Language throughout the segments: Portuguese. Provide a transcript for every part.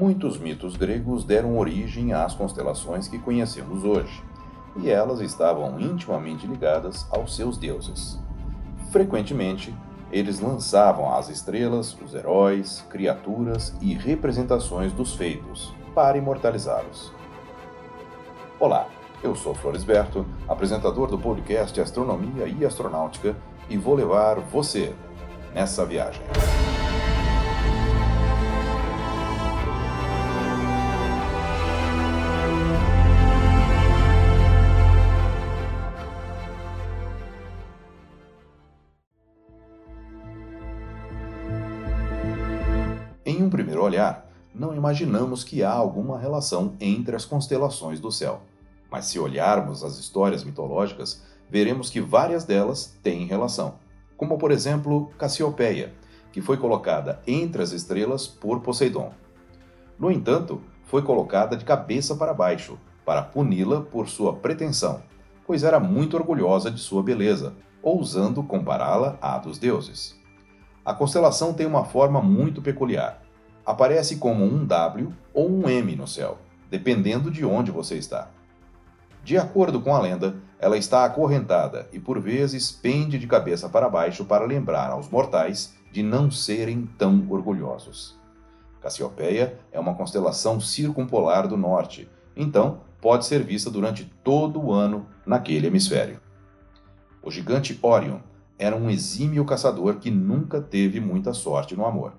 Muitos mitos gregos deram origem às constelações que conhecemos hoje, e elas estavam intimamente ligadas aos seus deuses. Frequentemente, eles lançavam às estrelas os heróis, criaturas e representações dos feitos para imortalizá-los. Olá, eu sou Floresberto, apresentador do podcast Astronomia e Astronáutica, e vou levar você nessa viagem. Em um primeiro olhar, não imaginamos que há alguma relação entre as constelações do céu. Mas se olharmos as histórias mitológicas, veremos que várias delas têm relação. Como, por exemplo, Cassiopeia, que foi colocada entre as estrelas por Poseidon. No entanto, foi colocada de cabeça para baixo, para puni-la por sua pretensão, pois era muito orgulhosa de sua beleza, ousando compará-la à dos deuses. A constelação tem uma forma muito peculiar. Aparece como um W ou um M no céu, dependendo de onde você está. De acordo com a lenda, ela está acorrentada e por vezes pende de cabeça para baixo para lembrar aos mortais de não serem tão orgulhosos. Cassiopeia é uma constelação circumpolar do norte, então pode ser vista durante todo o ano naquele hemisfério. O gigante Orion era um exímio caçador que nunca teve muita sorte no amor.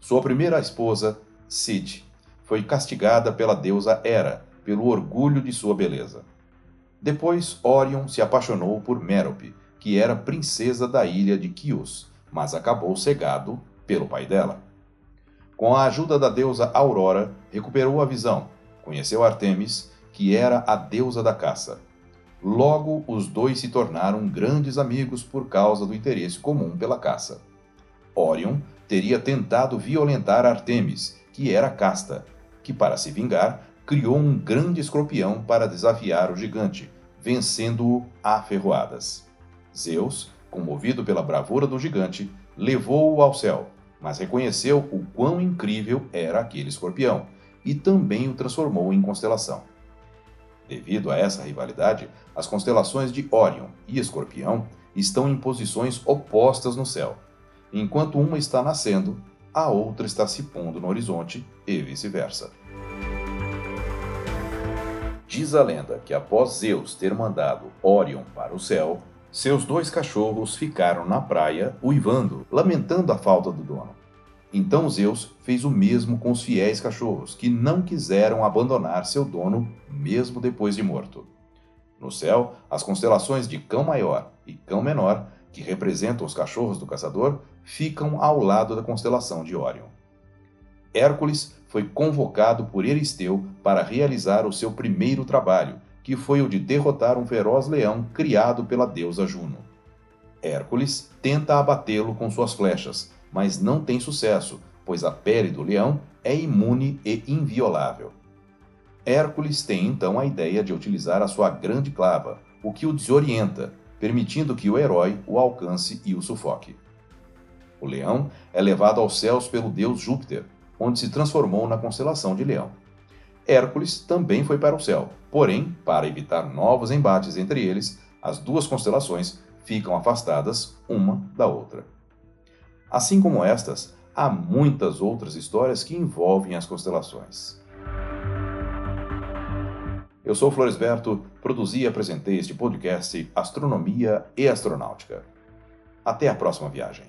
Sua primeira esposa, Cid, foi castigada pela deusa Hera pelo orgulho de sua beleza. Depois, Orion se apaixonou por Mérope, que era princesa da ilha de Chios, mas acabou cegado pelo pai dela. Com a ajuda da deusa Aurora, recuperou a visão, conheceu Artemis, que era a deusa da caça, Logo, os dois se tornaram grandes amigos por causa do interesse comum pela caça. Orion teria tentado violentar Artemis, que era casta, que, para se vingar, criou um grande escorpião para desafiar o gigante, vencendo-o a ferroadas. Zeus, comovido pela bravura do gigante, levou-o ao céu, mas reconheceu o quão incrível era aquele escorpião e também o transformou em constelação. Devido a essa rivalidade, as constelações de Órion e Escorpião estão em posições opostas no céu. Enquanto uma está nascendo, a outra está se pondo no horizonte e vice-versa. Diz a lenda que após Zeus ter mandado Órion para o céu, seus dois cachorros ficaram na praia uivando, lamentando a falta do dono. Então Zeus fez o mesmo com os fiéis cachorros, que não quiseram abandonar seu dono mesmo depois de morto. No céu, as constelações de Cão Maior e Cão Menor, que representam os cachorros do caçador, ficam ao lado da constelação de Órion. Hércules foi convocado por Euristeu para realizar o seu primeiro trabalho, que foi o de derrotar um feroz leão criado pela deusa Juno. Hércules tenta abatê-lo com suas flechas, mas não tem sucesso, pois a pele do leão é imune e inviolável. Hércules tem então a ideia de utilizar a sua grande clava, o que o desorienta, permitindo que o herói o alcance e o sufoque. O leão é levado aos céus pelo deus Júpiter, onde se transformou na constelação de Leão. Hércules também foi para o céu, porém, para evitar novos embates entre eles, as duas constelações ficam afastadas uma da outra. Assim como estas, há muitas outras histórias que envolvem as constelações. Eu sou Floresberto, produzi e apresentei este podcast Astronomia e Astronáutica. Até a próxima viagem.